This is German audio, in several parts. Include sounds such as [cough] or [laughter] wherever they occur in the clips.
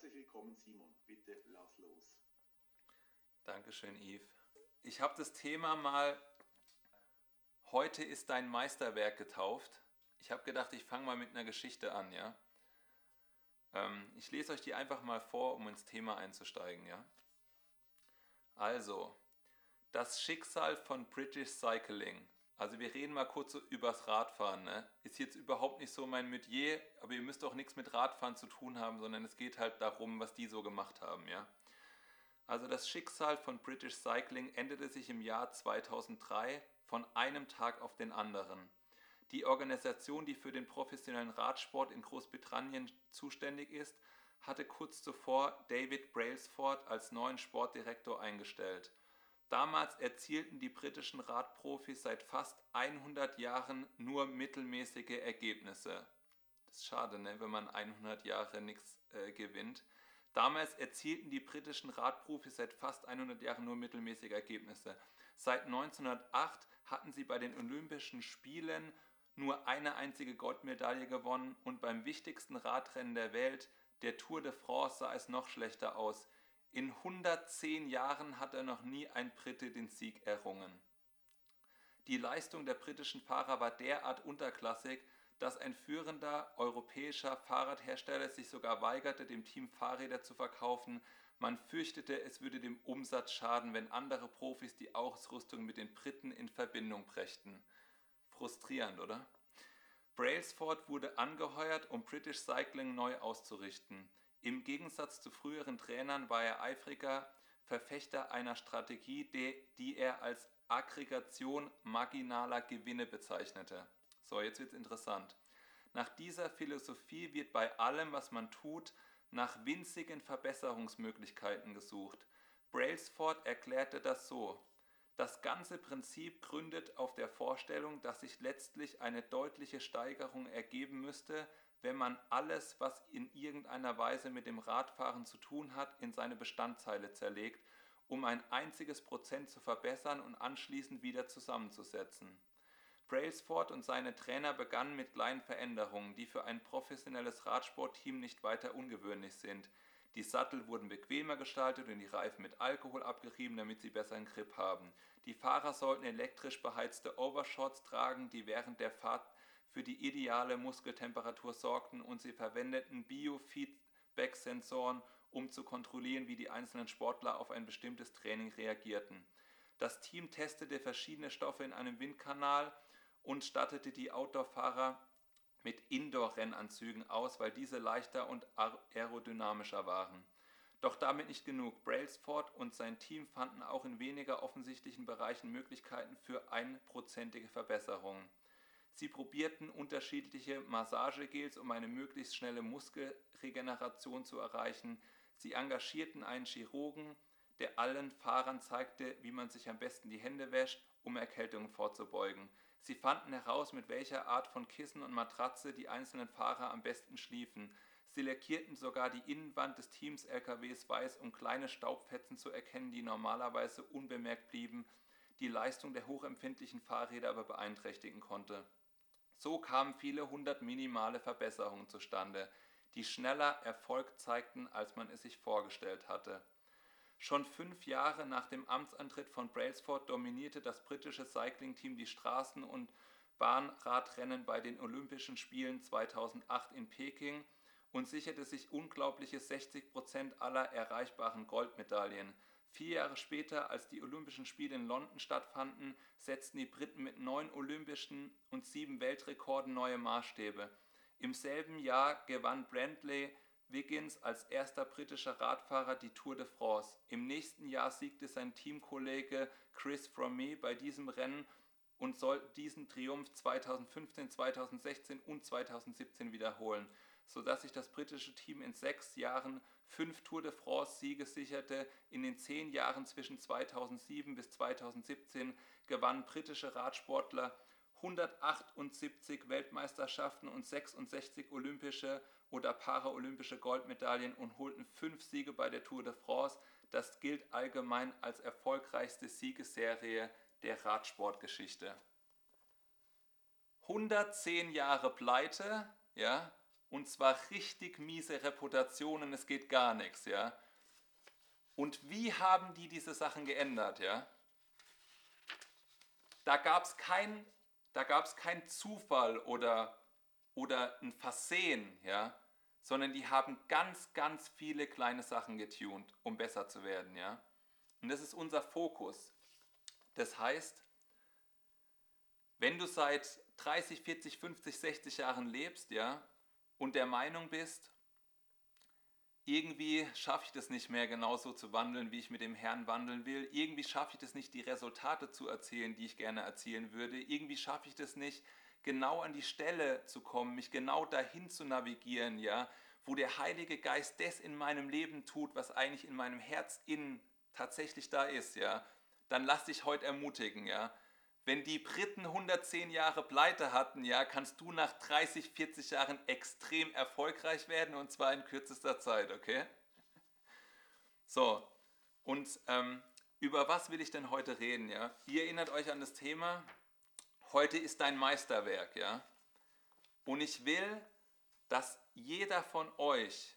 Herzlich willkommen, Simon. Bitte lass los. Dankeschön, Yves. Ich habe das Thema mal Heute ist dein Meisterwerk getauft. Ich habe gedacht, ich fange mal mit einer Geschichte an, ja. Ähm, ich lese euch die einfach mal vor, um ins Thema einzusteigen, ja. Also, das Schicksal von British Cycling. Also wir reden mal kurz so übers Radfahren. Ne? Ist jetzt überhaupt nicht so mein Metier, aber ihr müsst auch nichts mit Radfahren zu tun haben, sondern es geht halt darum, was die so gemacht haben, ja. Also das Schicksal von British Cycling endete sich im Jahr 2003 von einem Tag auf den anderen. Die Organisation, die für den professionellen Radsport in Großbritannien zuständig ist, hatte kurz zuvor David Brailsford als neuen Sportdirektor eingestellt. Damals erzielten die britischen Radprofis seit fast 100 Jahren nur mittelmäßige Ergebnisse. Das ist schade, ne, wenn man 100 Jahre nichts äh, gewinnt. Damals erzielten die britischen Radprofis seit fast 100 Jahren nur mittelmäßige Ergebnisse. Seit 1908 hatten sie bei den Olympischen Spielen nur eine einzige Goldmedaille gewonnen und beim wichtigsten Radrennen der Welt, der Tour de France, sah es noch schlechter aus. In 110 Jahren hat er noch nie ein Brite den Sieg errungen. Die Leistung der britischen Fahrer war derart unterklassig, dass ein führender europäischer Fahrradhersteller sich sogar weigerte, dem Team Fahrräder zu verkaufen. Man fürchtete, es würde dem Umsatz schaden, wenn andere Profis die Ausrüstung mit den Briten in Verbindung brächten. Frustrierend, oder? Brailsford wurde angeheuert, um British Cycling neu auszurichten. Im Gegensatz zu früheren Trainern war er eifriger Verfechter einer Strategie, die er als Aggregation marginaler Gewinne bezeichnete. So, jetzt wird es interessant. Nach dieser Philosophie wird bei allem, was man tut, nach winzigen Verbesserungsmöglichkeiten gesucht. Brailsford erklärte das so. Das ganze Prinzip gründet auf der Vorstellung, dass sich letztlich eine deutliche Steigerung ergeben müsste, wenn man alles, was in irgendeiner Weise mit dem Radfahren zu tun hat, in seine Bestandteile zerlegt, um ein einziges Prozent zu verbessern und anschließend wieder zusammenzusetzen. Brailsford und seine Trainer begannen mit kleinen Veränderungen, die für ein professionelles Radsportteam nicht weiter ungewöhnlich sind. Die Sattel wurden bequemer gestaltet und die Reifen mit Alkohol abgerieben, damit sie besseren Grip haben. Die Fahrer sollten elektrisch beheizte Overshorts tragen, die während der Fahrt für die ideale Muskeltemperatur sorgten und sie verwendeten Biofeedback-Sensoren, um zu kontrollieren, wie die einzelnen Sportler auf ein bestimmtes Training reagierten. Das Team testete verschiedene Stoffe in einem Windkanal und stattete die Outdoor-Fahrer mit Indoor-Rennanzügen aus, weil diese leichter und aerodynamischer waren. Doch damit nicht genug. Brailsford und sein Team fanden auch in weniger offensichtlichen Bereichen Möglichkeiten für einprozentige Verbesserungen. Sie probierten unterschiedliche Massagegels, um eine möglichst schnelle Muskelregeneration zu erreichen. Sie engagierten einen Chirurgen, der allen Fahrern zeigte, wie man sich am besten die Hände wäscht, um Erkältungen vorzubeugen. Sie fanden heraus, mit welcher Art von Kissen und Matratze die einzelnen Fahrer am besten schliefen. Sie lackierten sogar die Innenwand des Teams LKWs weiß, um kleine Staubfetzen zu erkennen, die normalerweise unbemerkt blieben, die Leistung der hochempfindlichen Fahrräder aber beeinträchtigen konnte. So kamen viele hundert minimale Verbesserungen zustande, die schneller Erfolg zeigten, als man es sich vorgestellt hatte. Schon fünf Jahre nach dem Amtsantritt von Brailsford dominierte das britische Cycling-Team die Straßen- und Bahnradrennen bei den Olympischen Spielen 2008 in Peking und sicherte sich unglaubliche 60 Prozent aller erreichbaren Goldmedaillen. Vier Jahre später, als die Olympischen Spiele in London stattfanden, setzten die Briten mit neun olympischen und sieben Weltrekorden neue Maßstäbe. Im selben Jahr gewann Brantley Wiggins als erster britischer Radfahrer die Tour de France. Im nächsten Jahr siegte sein Teamkollege Chris Froome bei diesem Rennen und soll diesen Triumph 2015, 2016 und 2017 wiederholen, sodass sich das britische Team in sechs Jahren fünf Tour de France-Siege sicherte. In den zehn Jahren zwischen 2007 bis 2017 gewannen britische Radsportler 178 Weltmeisterschaften und 66 olympische oder paralympische Goldmedaillen und holten fünf Siege bei der Tour de France. Das gilt allgemein als erfolgreichste Siegesserie der Radsportgeschichte. 110 Jahre Pleite, ja, und zwar richtig miese Reputationen, es geht gar nichts, ja. Und wie haben die diese Sachen geändert, ja? Da gab es kein, kein Zufall oder, oder ein Versehen, ja, sondern die haben ganz, ganz viele kleine Sachen getunt, um besser zu werden, ja. Und das ist unser Fokus. Das heißt, wenn du seit 30, 40, 50, 60 Jahren lebst, ja, und der Meinung bist, irgendwie schaffe ich das nicht mehr genauso zu wandeln, wie ich mit dem Herrn wandeln will. Irgendwie schaffe ich das nicht, die Resultate zu erzielen, die ich gerne erzielen würde. Irgendwie schaffe ich das nicht, genau an die Stelle zu kommen, mich genau dahin zu navigieren, ja, wo der Heilige Geist das in meinem Leben tut, was eigentlich in meinem Herz innen tatsächlich da ist, ja. Dann lass dich heute ermutigen, ja. Wenn die Briten 110 Jahre Pleite hatten, ja, kannst du nach 30, 40 Jahren extrem erfolgreich werden und zwar in kürzester Zeit, okay? So, und ähm, über was will ich denn heute reden, ja? Ihr erinnert euch an das Thema, heute ist dein Meisterwerk, ja? Und ich will, dass jeder von euch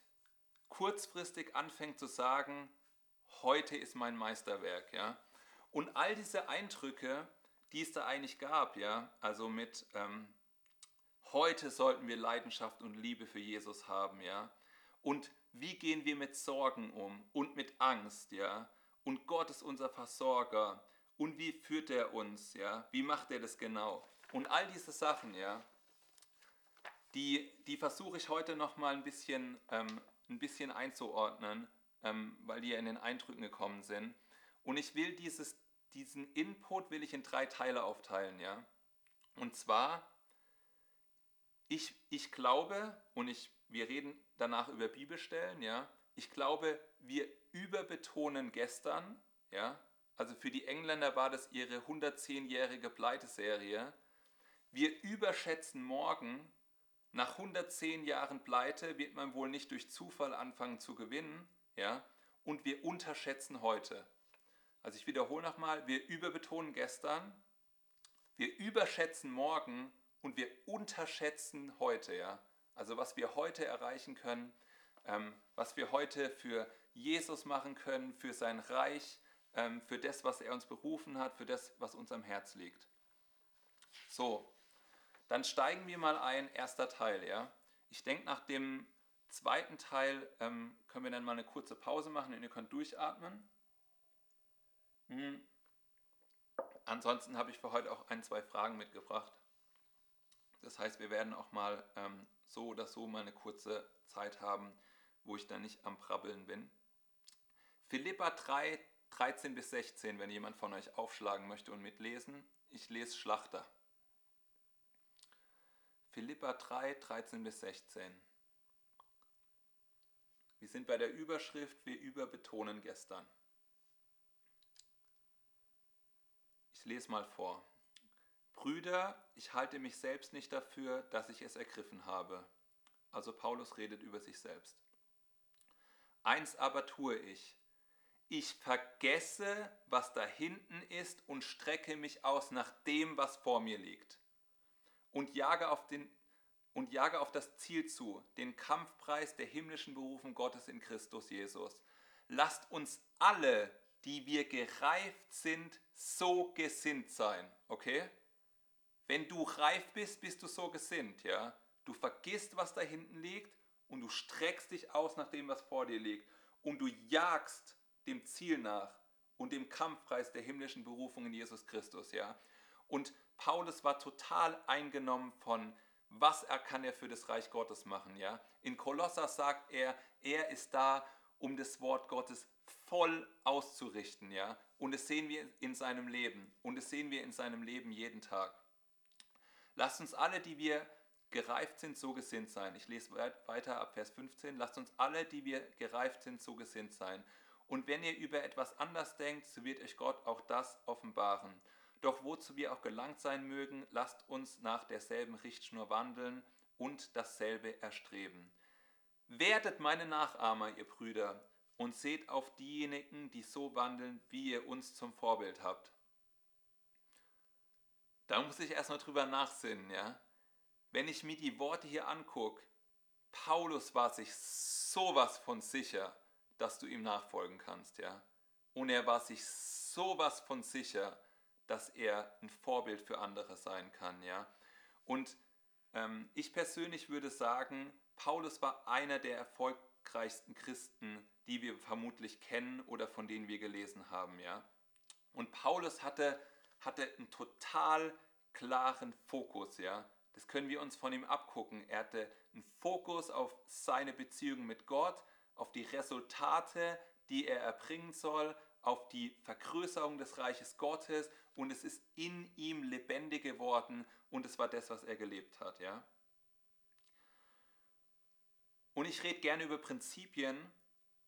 kurzfristig anfängt zu sagen, heute ist mein Meisterwerk, ja? Und all diese Eindrücke, die es da eigentlich gab, ja, also mit ähm, heute sollten wir Leidenschaft und Liebe für Jesus haben, ja, und wie gehen wir mit Sorgen um und mit Angst, ja, und Gott ist unser Versorger. Und wie führt er uns, ja, wie macht er das genau? Und all diese Sachen, ja, die, die versuche ich heute noch mal ein bisschen, ähm, ein bisschen einzuordnen, ähm, weil die ja in den Eindrücken gekommen sind. Und ich will dieses diesen Input will ich in drei Teile aufteilen, ja. Und zwar, ich, ich glaube, und ich, wir reden danach über Bibelstellen, ja. Ich glaube, wir überbetonen gestern, ja. Also für die Engländer war das ihre 110-jährige Pleiteserie. Wir überschätzen morgen, nach 110 Jahren Pleite wird man wohl nicht durch Zufall anfangen zu gewinnen, ja. Und wir unterschätzen heute. Also ich wiederhole nochmal, wir überbetonen gestern, wir überschätzen morgen und wir unterschätzen heute, ja. Also was wir heute erreichen können, ähm, was wir heute für Jesus machen können, für sein Reich, ähm, für das, was er uns berufen hat, für das, was uns am Herz liegt. So, dann steigen wir mal ein, erster Teil, ja. Ich denke, nach dem zweiten Teil ähm, können wir dann mal eine kurze Pause machen und ihr könnt durchatmen. Hm. Ansonsten habe ich für heute auch ein, zwei Fragen mitgebracht. Das heißt, wir werden auch mal ähm, so oder so mal eine kurze Zeit haben, wo ich dann nicht am Prabbeln bin. Philippa 3, 13 bis 16, wenn jemand von euch aufschlagen möchte und mitlesen. Ich lese Schlachter. Philippa 3, 13 bis 16. Wir sind bei der Überschrift, wir überbetonen gestern. Lese mal vor. Brüder, ich halte mich selbst nicht dafür, dass ich es ergriffen habe. Also Paulus redet über sich selbst. Eins aber tue ich. Ich vergesse, was da hinten ist und strecke mich aus nach dem, was vor mir liegt. Und jage auf, den, und jage auf das Ziel zu, den Kampfpreis der himmlischen Berufung Gottes in Christus Jesus. Lasst uns alle die wir gereift sind, so gesinnt sein. Okay? Wenn du reif bist, bist du so gesinnt, ja? Du vergisst, was da hinten liegt und du streckst dich aus nach dem, was vor dir liegt und du jagst dem Ziel nach und dem Kampfpreis der himmlischen Berufung in Jesus Christus, ja? Und Paulus war total eingenommen von was er kann er für das Reich Gottes machen, ja? In Kolosser sagt er, er ist da, um das Wort Gottes voll auszurichten, ja. Und das sehen wir in seinem Leben. Und das sehen wir in seinem Leben jeden Tag. Lasst uns alle, die wir gereift sind, so gesinnt sein. Ich lese weiter ab Vers 15. Lasst uns alle, die wir gereift sind, so gesinnt sein. Und wenn ihr über etwas anders denkt, so wird euch Gott auch das offenbaren. Doch wozu wir auch gelangt sein mögen, lasst uns nach derselben Richtschnur wandeln und dasselbe erstreben. Werdet meine Nachahmer, ihr Brüder, und seht auf diejenigen, die so wandeln, wie ihr uns zum Vorbild habt. Da muss ich erstmal drüber nachsinnen, ja. Wenn ich mir die Worte hier angucke, Paulus war sich sowas von sicher, dass du ihm nachfolgen kannst, ja. Und er war sich sowas von sicher, dass er ein Vorbild für andere sein kann, ja. Und ähm, ich persönlich würde sagen, Paulus war einer der erfolgreichsten Christen, die wir vermutlich kennen oder von denen wir gelesen haben, ja. Und Paulus hatte, hatte einen total klaren Fokus, ja. Das können wir uns von ihm abgucken. Er hatte einen Fokus auf seine Beziehung mit Gott, auf die Resultate, die er erbringen soll, auf die Vergrößerung des Reiches Gottes und es ist in ihm lebendig geworden und es war das, was er gelebt hat, ja. Und ich rede gerne über Prinzipien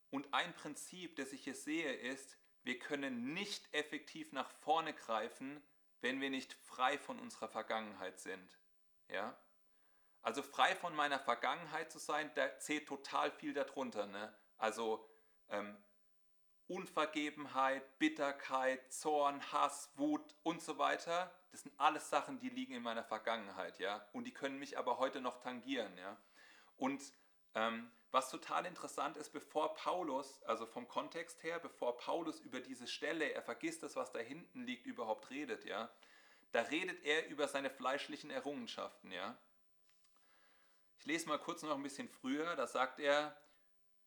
und ein Prinzip, das ich hier sehe, ist, wir können nicht effektiv nach vorne greifen, wenn wir nicht frei von unserer Vergangenheit sind. Ja? Also frei von meiner Vergangenheit zu sein, da zählt total viel darunter. Ne? Also ähm, Unvergebenheit, Bitterkeit, Zorn, Hass, Wut und so weiter. Das sind alles Sachen, die liegen in meiner Vergangenheit, ja. Und die können mich aber heute noch tangieren, ja. Und ähm, was total interessant ist, bevor Paulus, also vom Kontext her, bevor Paulus über diese Stelle, er vergisst das, was da hinten liegt, überhaupt redet, ja. Da redet er über seine fleischlichen Errungenschaften, ja. Ich lese mal kurz noch ein bisschen früher, da sagt er,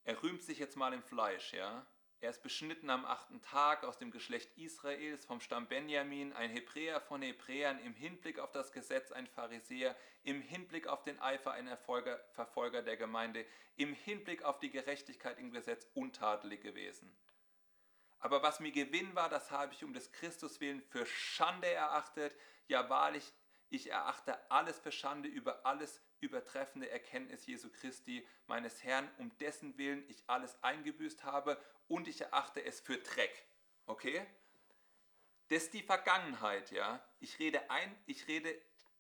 er rühmt sich jetzt mal im Fleisch, ja. Er ist beschnitten am achten Tag aus dem Geschlecht Israels vom Stamm Benjamin, ein Hebräer von Hebräern, im Hinblick auf das Gesetz ein Pharisäer, im Hinblick auf den Eifer ein Erfolger, Verfolger der Gemeinde, im Hinblick auf die Gerechtigkeit im Gesetz untadelig gewesen. Aber was mir Gewinn war, das habe ich um des Christus willen für Schande erachtet. Ja wahrlich, ich erachte alles für Schande über alles übertreffende Erkenntnis Jesu Christi, meines Herrn, um dessen Willen ich alles eingebüßt habe und ich erachte es für Dreck. Okay? Das ist die Vergangenheit, ja. Ich rede ein, ich rede,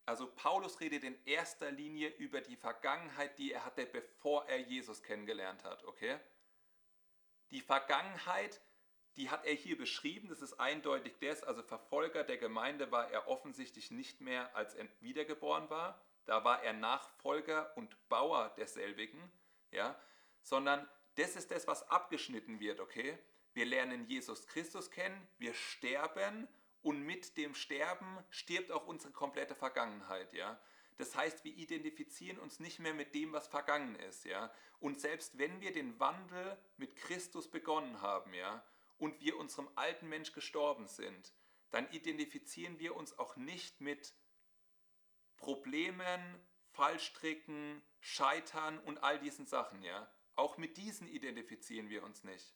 also Paulus redet in erster Linie über die Vergangenheit, die er hatte, bevor er Jesus kennengelernt hat, okay? Die Vergangenheit, die hat er hier beschrieben, das ist eindeutig das, also Verfolger der Gemeinde war er offensichtlich nicht mehr, als er wiedergeboren war. Da war er Nachfolger und Bauer derselbigen, ja, sondern das ist das, was abgeschnitten wird, okay? Wir lernen Jesus Christus kennen, wir sterben und mit dem Sterben stirbt auch unsere komplette Vergangenheit, ja? Das heißt, wir identifizieren uns nicht mehr mit dem, was vergangen ist, ja? Und selbst wenn wir den Wandel mit Christus begonnen haben, ja, und wir unserem alten Mensch gestorben sind, dann identifizieren wir uns auch nicht mit Problemen, Fallstricken, Scheitern und all diesen Sachen, ja? Auch mit diesen identifizieren wir uns nicht.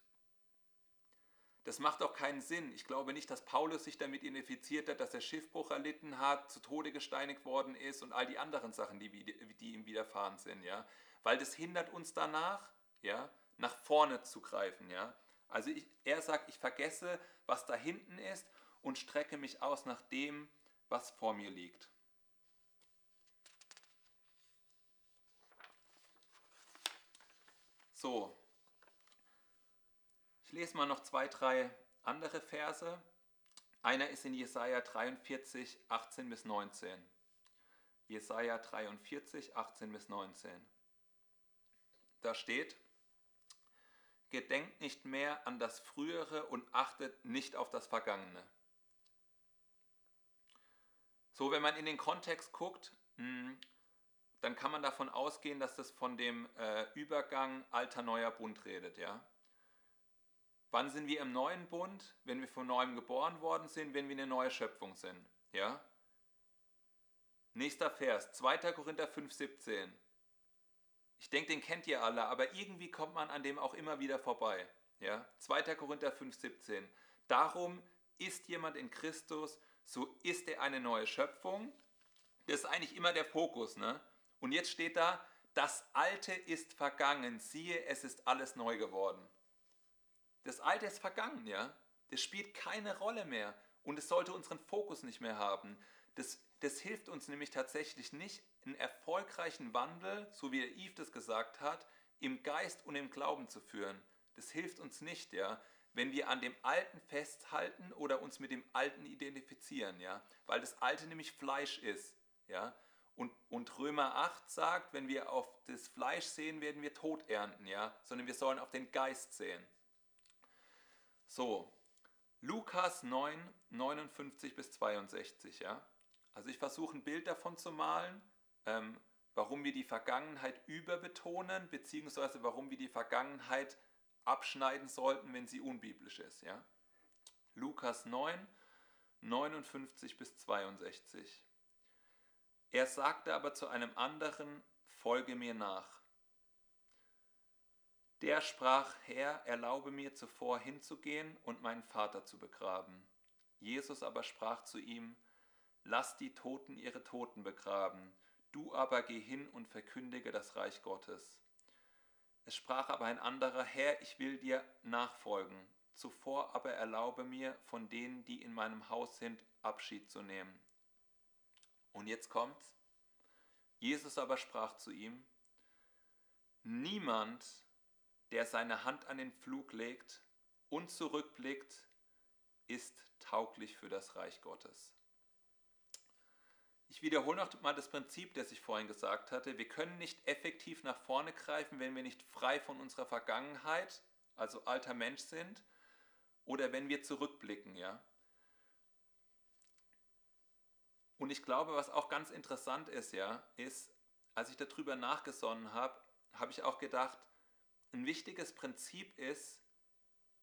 Das macht auch keinen Sinn. Ich glaube nicht, dass Paulus sich damit identifiziert hat, dass er Schiffbruch erlitten hat, zu Tode gesteinigt worden ist und all die anderen Sachen, die, die ihm widerfahren sind, ja. Weil das hindert uns danach, ja, nach vorne zu greifen, ja. Also ich, er sagt, ich vergesse, was da hinten ist und strecke mich aus nach dem, was vor mir liegt. So, ich lese mal noch zwei, drei andere Verse. Einer ist in Jesaja 43, 18 bis 19. Jesaja 43, 18 bis 19. Da steht: Gedenkt nicht mehr an das Frühere und achtet nicht auf das Vergangene. So, wenn man in den Kontext guckt, hm, dann kann man davon ausgehen, dass das von dem äh, Übergang alter neuer Bund redet, ja. Wann sind wir im neuen Bund? Wenn wir von neuem geboren worden sind, wenn wir eine neue Schöpfung sind, ja. Nächster Vers, 2. Korinther 5,17. Ich denke, den kennt ihr alle, aber irgendwie kommt man an dem auch immer wieder vorbei. Ja? 2. Korinther 5,17. Darum ist jemand in Christus, so ist er eine neue Schöpfung. Das ist eigentlich immer der Fokus. Ne? Und jetzt steht da, das Alte ist vergangen, siehe, es ist alles neu geworden. Das Alte ist vergangen, ja. Das spielt keine Rolle mehr und es sollte unseren Fokus nicht mehr haben. Das, das hilft uns nämlich tatsächlich nicht, einen erfolgreichen Wandel, so wie der Yves das gesagt hat, im Geist und im Glauben zu führen. Das hilft uns nicht, ja, wenn wir an dem Alten festhalten oder uns mit dem Alten identifizieren, ja, weil das Alte nämlich Fleisch ist, ja. Und, und Römer 8 sagt, wenn wir auf das Fleisch sehen, werden wir Tod ernten, ja, sondern wir sollen auf den Geist sehen. So, Lukas 9, 59 bis 62, ja. Also ich versuche ein Bild davon zu malen, ähm, warum wir die Vergangenheit überbetonen, beziehungsweise warum wir die Vergangenheit abschneiden sollten, wenn sie unbiblisch ist, ja. Lukas 9, 59 bis 62. Er sagte aber zu einem anderen, folge mir nach. Der sprach, Herr, erlaube mir zuvor hinzugehen und meinen Vater zu begraben. Jesus aber sprach zu ihm, Lass die Toten ihre Toten begraben, du aber geh hin und verkündige das Reich Gottes. Es sprach aber ein anderer, Herr, ich will dir nachfolgen, zuvor aber erlaube mir, von denen, die in meinem Haus sind, Abschied zu nehmen. Und jetzt kommt's. Jesus aber sprach zu ihm, Niemand, der seine Hand an den Flug legt und zurückblickt, ist tauglich für das Reich Gottes. Ich wiederhole noch mal das Prinzip, das ich vorhin gesagt hatte. Wir können nicht effektiv nach vorne greifen, wenn wir nicht frei von unserer Vergangenheit, also alter Mensch sind, oder wenn wir zurückblicken, ja. Und ich glaube, was auch ganz interessant ist, ja, ist, als ich darüber nachgesonnen habe, habe ich auch gedacht, ein wichtiges Prinzip ist,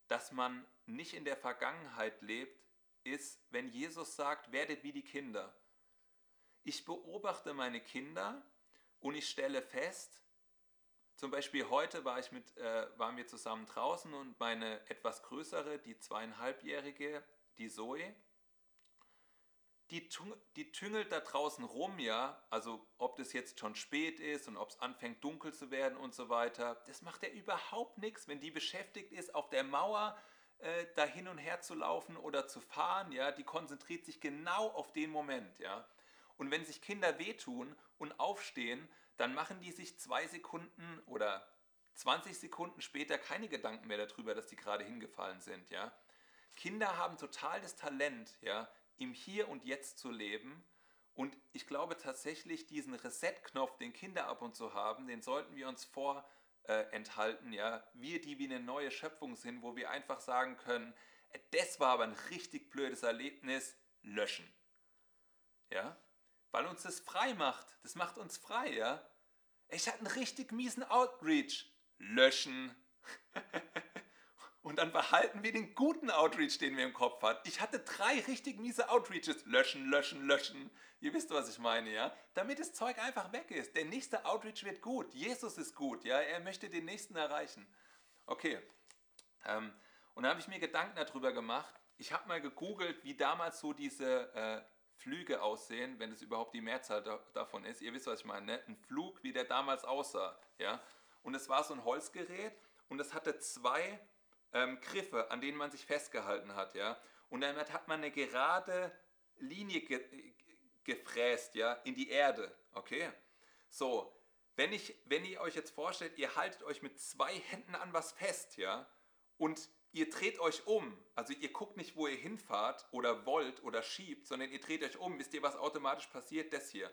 dass man nicht in der Vergangenheit lebt, ist, wenn Jesus sagt, werdet wie die Kinder. Ich beobachte meine Kinder und ich stelle fest, zum Beispiel heute war ich mit, äh, waren wir zusammen draußen und meine etwas größere, die zweieinhalbjährige, die Zoe, die, die tüngelt da draußen rum, ja, also ob das jetzt schon spät ist und ob es anfängt dunkel zu werden und so weiter, das macht er überhaupt nichts, wenn die beschäftigt ist, auf der Mauer äh, da hin und her zu laufen oder zu fahren, ja, die konzentriert sich genau auf den Moment, ja. Und wenn sich Kinder wehtun und aufstehen, dann machen die sich zwei Sekunden oder 20 Sekunden später keine Gedanken mehr darüber, dass die gerade hingefallen sind, ja. Kinder haben total das Talent, ja, im Hier und Jetzt zu leben. Und ich glaube tatsächlich, diesen Reset-Knopf, den Kinder ab und zu haben, den sollten wir uns vorenthalten. Äh, ja? Wir, die wie eine neue Schöpfung sind, wo wir einfach sagen können, das war aber ein richtig blödes Erlebnis, löschen. Ja? Weil uns das frei macht. Das macht uns frei, ja? Ich hatte einen richtig miesen Outreach. Löschen. [laughs] Und dann behalten wir den guten Outreach, den wir im Kopf hatten. Ich hatte drei richtig miese Outreaches. Löschen, löschen, löschen. Ihr wisst, was ich meine, ja? Damit das Zeug einfach weg ist. Der nächste Outreach wird gut. Jesus ist gut, ja? Er möchte den nächsten erreichen. Okay. Ähm, und dann habe ich mir Gedanken darüber gemacht. Ich habe mal gegoogelt, wie damals so diese äh, Flüge aussehen, wenn es überhaupt die Mehrzahl da, davon ist. Ihr wisst, was ich meine, ne? Ein Flug, wie der damals aussah, ja? Und es war so ein Holzgerät und es hatte zwei ähm, Griffe, an denen man sich festgehalten hat, ja. Und damit hat man eine gerade Linie ge gefräst, ja, in die Erde, okay. So, wenn, ich, wenn ihr euch jetzt vorstellt, ihr haltet euch mit zwei Händen an was fest, ja, und ihr dreht euch um, also ihr guckt nicht, wo ihr hinfahrt oder wollt oder schiebt, sondern ihr dreht euch um, wisst ihr, was automatisch passiert? Das hier.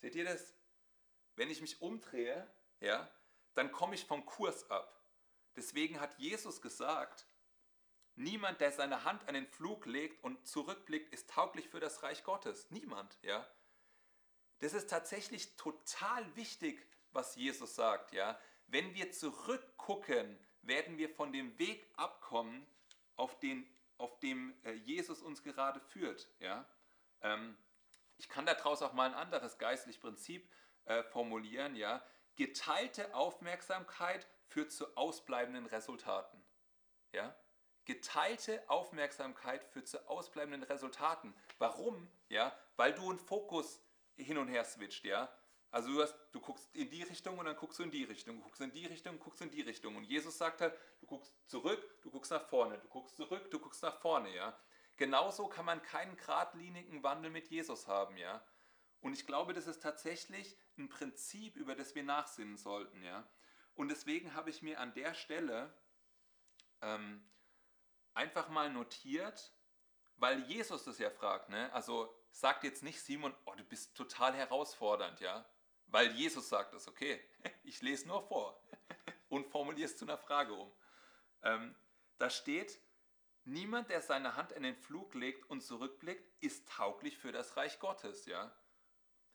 Seht ihr das? Wenn ich mich umdrehe, ja, dann komme ich vom Kurs ab. Deswegen hat Jesus gesagt, niemand, der seine Hand an den Flug legt und zurückblickt, ist tauglich für das Reich Gottes. Niemand, ja. Das ist tatsächlich total wichtig, was Jesus sagt, ja. Wenn wir zurückgucken, werden wir von dem Weg abkommen, auf, den, auf dem äh, Jesus uns gerade führt, ja. Ähm, ich kann daraus auch mal ein anderes geistliches Prinzip äh, formulieren, ja. Geteilte Aufmerksamkeit führt zu ausbleibenden Resultaten. Ja? Geteilte Aufmerksamkeit führt zu ausbleibenden Resultaten. Warum? Ja? Weil du einen Fokus hin und her switcht, ja? Also du, hast, du guckst in die Richtung und dann guckst du in die Richtung, du guckst in die Richtung, guckst in die Richtung. Und Jesus sagt halt, du guckst zurück, du guckst nach vorne, du guckst zurück, du guckst nach vorne, ja. Genauso kann man keinen geradlinigen Wandel mit Jesus haben, ja. Und ich glaube, das ist tatsächlich ein Prinzip, über das wir nachsinnen sollten, ja. Und deswegen habe ich mir an der Stelle ähm, einfach mal notiert, weil Jesus das ja fragt, ne? also sagt jetzt nicht Simon, oh, du bist total herausfordernd, ja, weil Jesus sagt es, okay, [laughs] ich lese nur vor [laughs] und formuliere es zu einer Frage um. Ähm, da steht, niemand, der seine Hand in den Flug legt und zurückblickt, ist tauglich für das Reich Gottes, ja.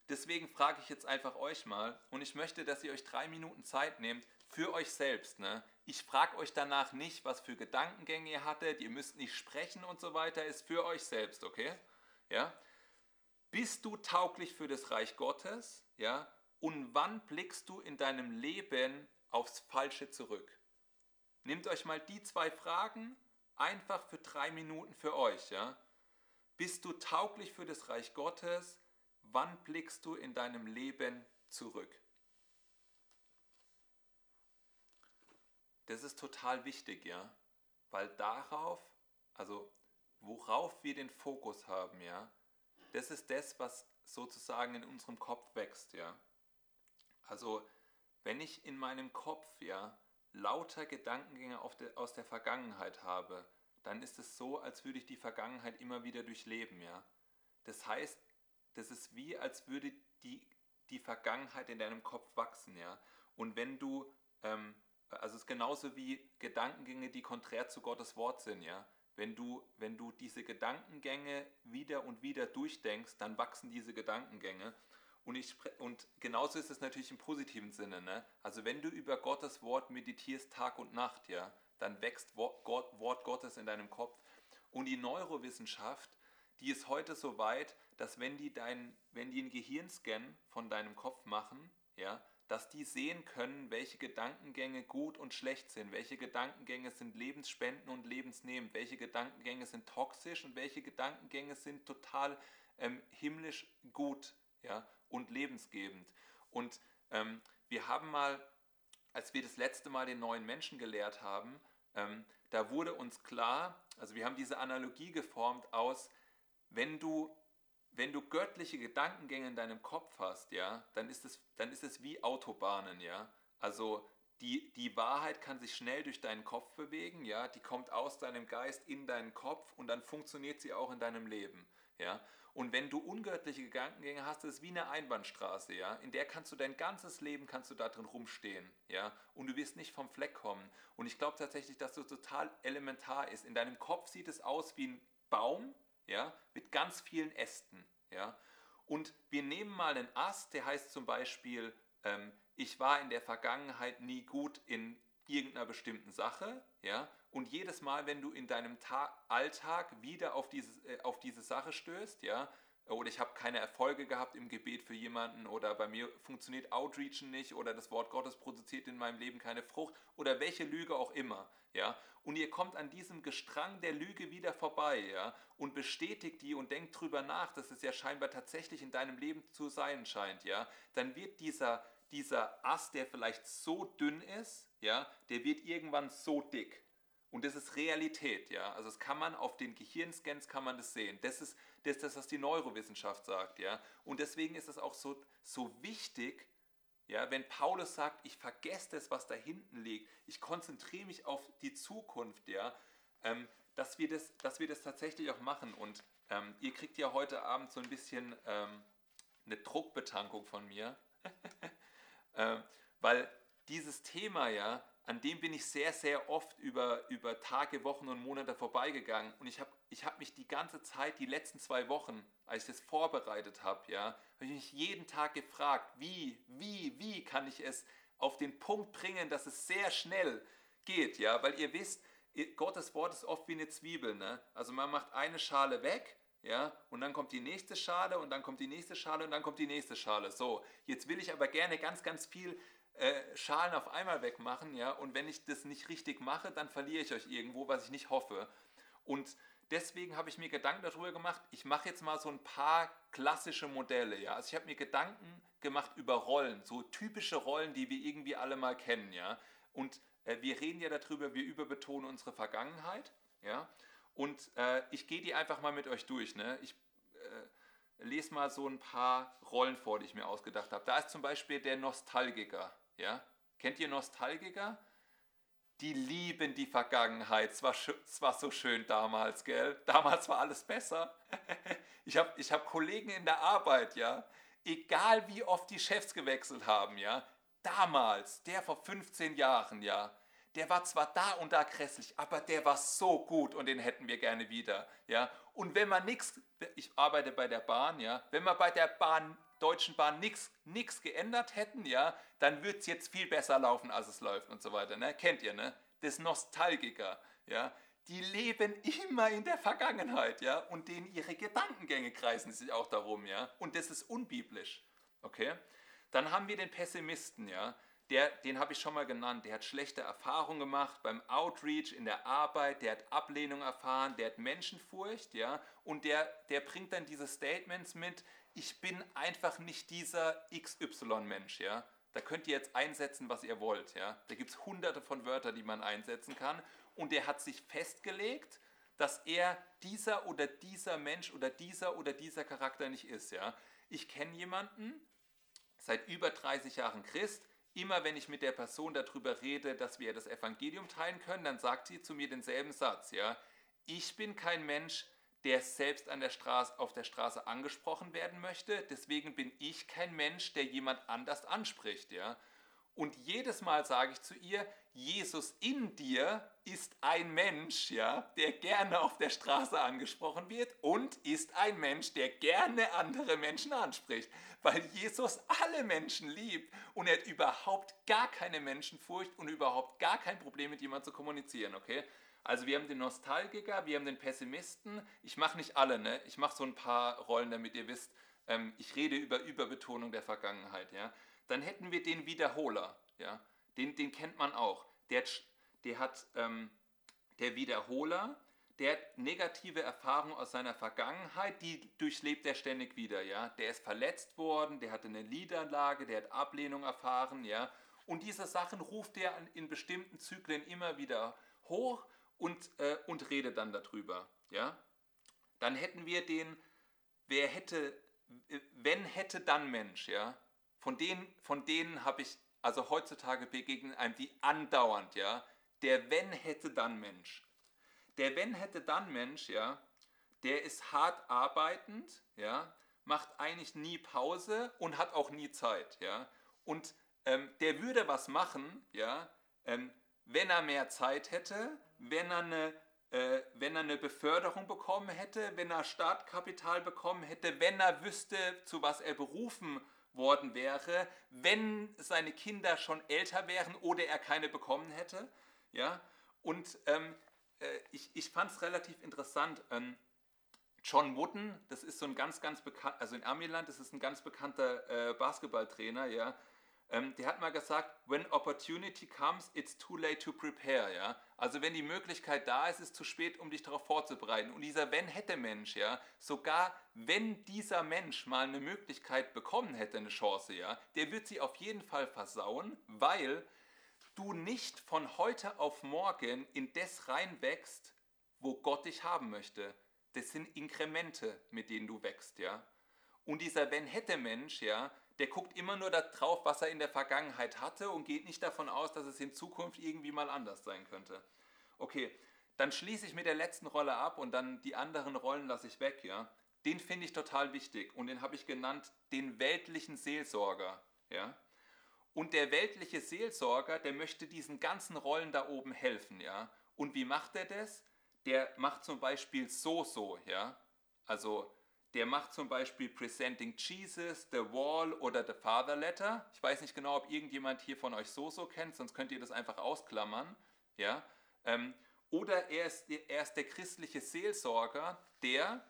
Deswegen frage ich jetzt einfach euch mal und ich möchte, dass ihr euch drei Minuten Zeit nehmt für euch selbst. Ne? Ich frage euch danach nicht, was für Gedankengänge ihr hattet, ihr müsst nicht sprechen und so weiter, ist für euch selbst, okay? Ja? Bist du tauglich für das Reich Gottes? Ja? Und wann blickst du in deinem Leben aufs Falsche zurück? Nehmt euch mal die zwei Fragen einfach für drei Minuten für euch. Ja? Bist du tauglich für das Reich Gottes? Wann blickst du in deinem Leben zurück? Das ist total wichtig, ja, weil darauf, also worauf wir den Fokus haben, ja, das ist das, was sozusagen in unserem Kopf wächst, ja. Also wenn ich in meinem Kopf, ja, lauter Gedankengänge der, aus der Vergangenheit habe, dann ist es so, als würde ich die Vergangenheit immer wieder durchleben, ja. Das heißt, das ist wie, als würde die, die Vergangenheit in deinem Kopf wachsen, ja. Und wenn du, ähm, also es ist genauso wie Gedankengänge, die konträr zu Gottes Wort sind, ja. Wenn du, wenn du diese Gedankengänge wieder und wieder durchdenkst, dann wachsen diese Gedankengänge. Und, ich, und genauso ist es natürlich im positiven Sinne. Ne? Also wenn du über Gottes Wort meditierst Tag und Nacht, ja, dann wächst Wort, Wort Gottes in deinem Kopf. Und die Neurowissenschaft die ist heute so weit, dass wenn die, dein, wenn die einen Gehirnscan von deinem Kopf machen, ja, dass die sehen können, welche Gedankengänge gut und schlecht sind, welche Gedankengänge sind lebensspendend und lebensnehmend, welche Gedankengänge sind toxisch und welche Gedankengänge sind total ähm, himmlisch gut ja, und lebensgebend. Und ähm, wir haben mal, als wir das letzte Mal den neuen Menschen gelehrt haben, ähm, da wurde uns klar, also wir haben diese Analogie geformt aus, wenn du, wenn du göttliche Gedankengänge in deinem Kopf hast, ja, dann ist es, dann ist es wie Autobahnen, ja. Also die, die Wahrheit kann sich schnell durch deinen Kopf bewegen, ja, die kommt aus deinem Geist in deinen Kopf und dann funktioniert sie auch in deinem Leben, ja. Und wenn du ungöttliche Gedankengänge hast, ist es wie eine Einbahnstraße, ja, in der kannst du dein ganzes Leben kannst du da drin rumstehen, ja, und du wirst nicht vom Fleck kommen. Und ich glaube tatsächlich, dass das total elementar ist. In deinem Kopf sieht es aus wie ein Baum, ja, mit ganz vielen Ästen. Ja. Und wir nehmen mal einen Ast, der heißt zum Beispiel, ähm, ich war in der Vergangenheit nie gut in irgendeiner bestimmten Sache. Ja. Und jedes Mal, wenn du in deinem Ta Alltag wieder auf diese, äh, auf diese Sache stößt, ja, oder ich habe keine Erfolge gehabt im Gebet für jemanden oder bei mir funktioniert Outreachen nicht oder das Wort Gottes produziert in meinem Leben keine Frucht oder welche Lüge auch immer, ja, und ihr kommt an diesem Gestrang der Lüge wieder vorbei, ja, und bestätigt die und denkt drüber nach, dass es ja scheinbar tatsächlich in deinem Leben zu sein scheint, ja, dann wird dieser dieser Ast, der vielleicht so dünn ist, ja, der wird irgendwann so dick. Und das ist Realität, ja. Also das kann man auf den Gehirnscans kann man das sehen. Das ist das, das was die Neurowissenschaft sagt, ja. Und deswegen ist es auch so, so wichtig, ja, wenn Paulus sagt, ich vergesse das, was da hinten liegt, ich konzentriere mich auf die Zukunft, ja, ähm, dass, wir das, dass wir das tatsächlich auch machen. Und ähm, ihr kriegt ja heute Abend so ein bisschen ähm, eine Druckbetankung von mir, [laughs] ähm, weil dieses Thema ja an dem bin ich sehr, sehr oft über, über Tage, Wochen und Monate vorbeigegangen. Und ich habe ich hab mich die ganze Zeit, die letzten zwei Wochen, als ich das vorbereitet habe, ja, habe ich mich jeden Tag gefragt, wie, wie, wie kann ich es auf den Punkt bringen, dass es sehr schnell geht, ja, weil ihr wisst, Gottes Wort ist oft wie eine Zwiebel, ne? Also man macht eine Schale weg, ja, und dann kommt die nächste Schale und dann kommt die nächste Schale und dann kommt die nächste Schale. So, jetzt will ich aber gerne ganz, ganz viel äh, Schalen auf einmal wegmachen, ja, und wenn ich das nicht richtig mache, dann verliere ich euch irgendwo, was ich nicht hoffe. Und deswegen habe ich mir Gedanken darüber gemacht, ich mache jetzt mal so ein paar klassische Modelle, ja. Also ich habe mir Gedanken gemacht über Rollen, so typische Rollen, die wir irgendwie alle mal kennen, ja. Und äh, wir reden ja darüber, wir überbetonen unsere Vergangenheit, ja. Und äh, ich gehe die einfach mal mit euch durch, ne. Ich äh, lese mal so ein paar Rollen vor, die ich mir ausgedacht habe. Da ist zum Beispiel der Nostalgiker, ja? Kennt ihr Nostalgiker? die lieben die Vergangenheit. Es war, es war so schön damals, gell? Damals war alles besser. [laughs] Ich habe ich hab Kollegen in der Arbeit, ja, egal wie oft die Chefs gewechselt haben, ja, damals, der vor 15 Jahren, ja, der war zwar da und da grässlich, aber der war so gut und den hätten wir gerne wieder, ja. Und wenn man nichts, ich arbeite bei der Bahn, ja, wenn man bei der Bahn, Deutschen Bahn nichts geändert hätten, ja, dann wird es jetzt viel besser laufen, als es läuft und so weiter, ne? Kennt ihr, ne? Das Nostalgiker, ja. Die leben immer in der Vergangenheit, ja, und denen ihre Gedankengänge kreisen sich auch darum, ja. Und das ist unbiblisch, okay? Dann haben wir den Pessimisten, ja der, den habe ich schon mal genannt, der hat schlechte Erfahrungen gemacht beim Outreach, in der Arbeit, der hat Ablehnung erfahren, der hat Menschenfurcht, ja, und der, der bringt dann diese Statements mit, ich bin einfach nicht dieser XY-Mensch, ja. Da könnt ihr jetzt einsetzen, was ihr wollt, ja. Da gibt es hunderte von Wörtern, die man einsetzen kann. Und der hat sich festgelegt, dass er dieser oder dieser Mensch oder dieser oder dieser Charakter nicht ist, ja. Ich kenne jemanden, seit über 30 Jahren Christ, immer wenn ich mit der Person darüber rede, dass wir das Evangelium teilen können, dann sagt sie zu mir denselben Satz, ja. Ich bin kein Mensch, der selbst an der Straße, auf der Straße angesprochen werden möchte, deswegen bin ich kein Mensch, der jemand anders anspricht, ja. Und jedes Mal sage ich zu ihr, Jesus in dir ist ein Mensch, ja, der gerne auf der Straße angesprochen wird und ist ein Mensch, der gerne andere Menschen anspricht, weil Jesus alle Menschen liebt und er hat überhaupt gar keine Menschenfurcht und überhaupt gar kein Problem mit jemandem zu kommunizieren, okay? Also wir haben den Nostalgiker, wir haben den Pessimisten. Ich mache nicht alle, ne? Ich mache so ein paar Rollen, damit ihr wisst, ähm, ich rede über Überbetonung der Vergangenheit, ja? Dann hätten wir den Wiederholer, ja? Den, den kennt man auch. Der, der hat ähm, der Wiederholer, der hat negative Erfahrungen aus seiner Vergangenheit, die durchlebt er ständig wieder, ja. Der ist verletzt worden, der hatte eine Niederlage, der hat Ablehnung erfahren, ja. Und diese Sachen ruft er in bestimmten Zyklen immer wieder hoch und, äh, und redet dann darüber, ja. Dann hätten wir den, wer hätte, wenn hätte dann Mensch, ja. Von denen, von denen habe ich also heutzutage begegnen einem die andauernd, ja, der wenn hätte dann Mensch. Der wenn hätte dann Mensch, ja, der ist hart arbeitend, ja, macht eigentlich nie Pause und hat auch nie Zeit, ja. Und ähm, der würde was machen, ja, ähm, wenn er mehr Zeit hätte, wenn er eine äh, wenn er eine Beförderung bekommen hätte, wenn er Startkapital bekommen hätte, wenn er wüsste, zu was er berufen worden wäre, wenn seine Kinder schon älter wären oder er keine bekommen hätte. Ja? Und ähm, äh, ich, ich fand es relativ interessant. Ähm, John Wooden, das ist so ein ganz, ganz bekannt, also in Amiland, das ist ein ganz bekannter äh, Basketballtrainer, ja, ähm, der hat mal gesagt, when opportunity comes, it's too late to prepare, ja. Also wenn die Möglichkeit da ist, ist es zu spät, um dich darauf vorzubereiten. Und dieser wenn hätte Mensch, ja, sogar wenn dieser Mensch mal eine Möglichkeit bekommen hätte, eine Chance, ja, der wird sie auf jeden Fall versauen, weil du nicht von heute auf morgen in das reinwächst, wo Gott dich haben möchte. Das sind Inkremente, mit denen du wächst, ja. Und dieser wenn hätte Mensch, ja, der guckt immer nur darauf, was er in der Vergangenheit hatte und geht nicht davon aus, dass es in Zukunft irgendwie mal anders sein könnte. Okay, dann schließe ich mit der letzten Rolle ab und dann die anderen Rollen lasse ich weg, ja. Den finde ich total wichtig und den habe ich genannt den weltlichen Seelsorger, ja. Und der weltliche Seelsorger, der möchte diesen ganzen Rollen da oben helfen, ja. Und wie macht er das? Der macht zum Beispiel so so, ja. Also der macht zum Beispiel Presenting Jesus, The Wall oder The Father Letter. Ich weiß nicht genau, ob irgendjemand hier von euch so so kennt, sonst könnt ihr das einfach ausklammern. Ja? Ähm, oder er ist, er ist der christliche Seelsorger, der,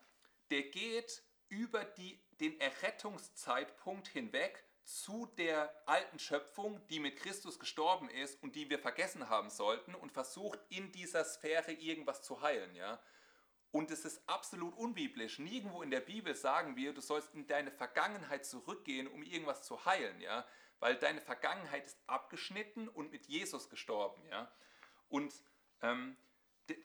der geht über die, den Errettungszeitpunkt hinweg zu der alten Schöpfung, die mit Christus gestorben ist und die wir vergessen haben sollten und versucht in dieser Sphäre irgendwas zu heilen. Ja? Und es ist absolut unbiblisch. Nirgendwo in der Bibel sagen wir, du sollst in deine Vergangenheit zurückgehen, um irgendwas zu heilen, ja, weil deine Vergangenheit ist abgeschnitten und mit Jesus gestorben, ja. Und ähm,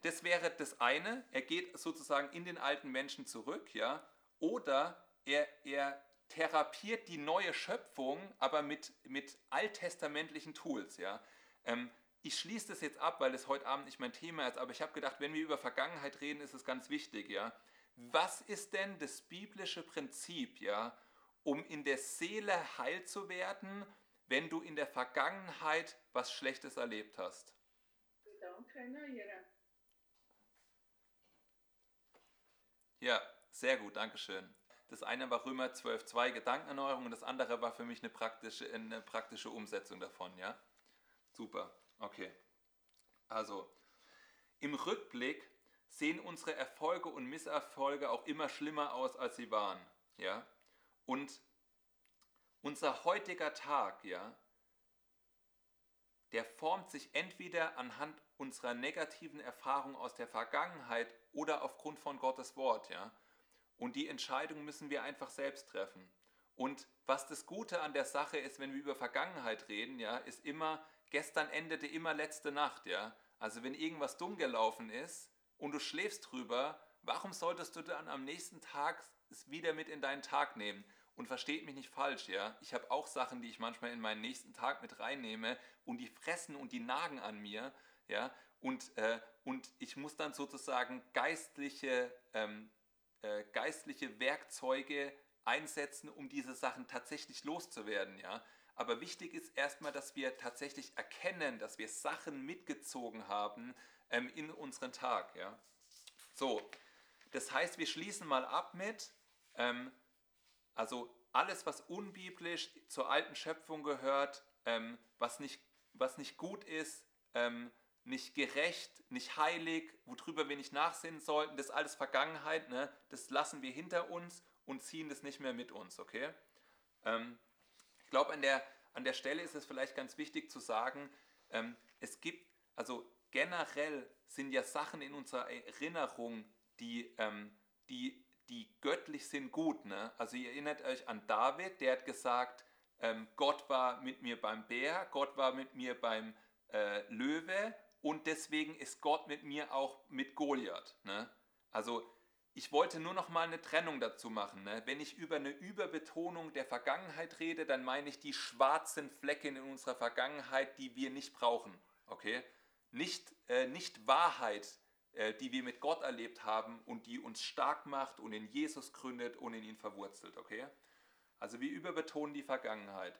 das wäre das eine. Er geht sozusagen in den alten Menschen zurück, ja, oder er, er therapiert die neue Schöpfung, aber mit, mit alttestamentlichen Tools, ja. Ähm, ich schließe das jetzt ab, weil es heute Abend nicht mein Thema ist, aber ich habe gedacht, wenn wir über Vergangenheit reden, ist es ganz wichtig, ja. Was ist denn das biblische Prinzip, ja, um in der Seele heil zu werden, wenn du in der Vergangenheit was Schlechtes erlebt hast? Ja, sehr gut, Dankeschön. Das eine war Römer 12,2 Gedankenerneuerung und das andere war für mich eine praktische, eine praktische Umsetzung davon, ja? Super, okay. Also, im Rückblick sehen unsere Erfolge und Misserfolge auch immer schlimmer aus, als sie waren, ja? Und unser heutiger Tag, ja, der formt sich entweder anhand unserer negativen Erfahrungen aus der Vergangenheit oder aufgrund von Gottes Wort, ja. Und die Entscheidung müssen wir einfach selbst treffen. Und was das Gute an der Sache ist, wenn wir über Vergangenheit reden, ja, ist immer, gestern endete immer letzte Nacht, ja. Also wenn irgendwas dumm gelaufen ist und du schläfst drüber, warum solltest du dann am nächsten Tag es wieder mit in deinen Tag nehmen? Und versteht mich nicht falsch, ja. Ich habe auch Sachen, die ich manchmal in meinen nächsten Tag mit reinnehme und die fressen und die nagen an mir, ja. Und, äh, und ich muss dann sozusagen geistliche, ähm, äh, geistliche Werkzeuge einsetzen, um diese Sachen tatsächlich loszuwerden, ja. Aber wichtig ist erstmal, dass wir tatsächlich erkennen, dass wir Sachen mitgezogen haben ähm, in unseren Tag, ja. So, das heißt, wir schließen mal ab mit, ähm, also alles, was unbiblisch zur alten Schöpfung gehört, ähm, was, nicht, was nicht gut ist, ähm, nicht gerecht, nicht heilig, worüber wir nicht nachsinnen sollten, das ist alles Vergangenheit, ne? das lassen wir hinter uns und ziehen das nicht mehr mit uns, okay? Ich glaube, an der, an der Stelle ist es vielleicht ganz wichtig zu sagen, ähm, es gibt, also generell sind ja Sachen in unserer Erinnerung, die, ähm, die die göttlich sind, gut. Ne? Also ihr erinnert euch an David, der hat gesagt, ähm, Gott war mit mir beim Bär, Gott war mit mir beim äh, Löwe und deswegen ist Gott mit mir auch mit Goliath. Ne? Also ich wollte nur noch mal eine Trennung dazu machen. Ne? Wenn ich über eine Überbetonung der Vergangenheit rede, dann meine ich die schwarzen Flecken in unserer Vergangenheit, die wir nicht brauchen. Okay? Nicht, äh, nicht Wahrheit, äh, die wir mit Gott erlebt haben und die uns stark macht und in Jesus gründet und in ihn verwurzelt, okay? Also wir überbetonen die Vergangenheit.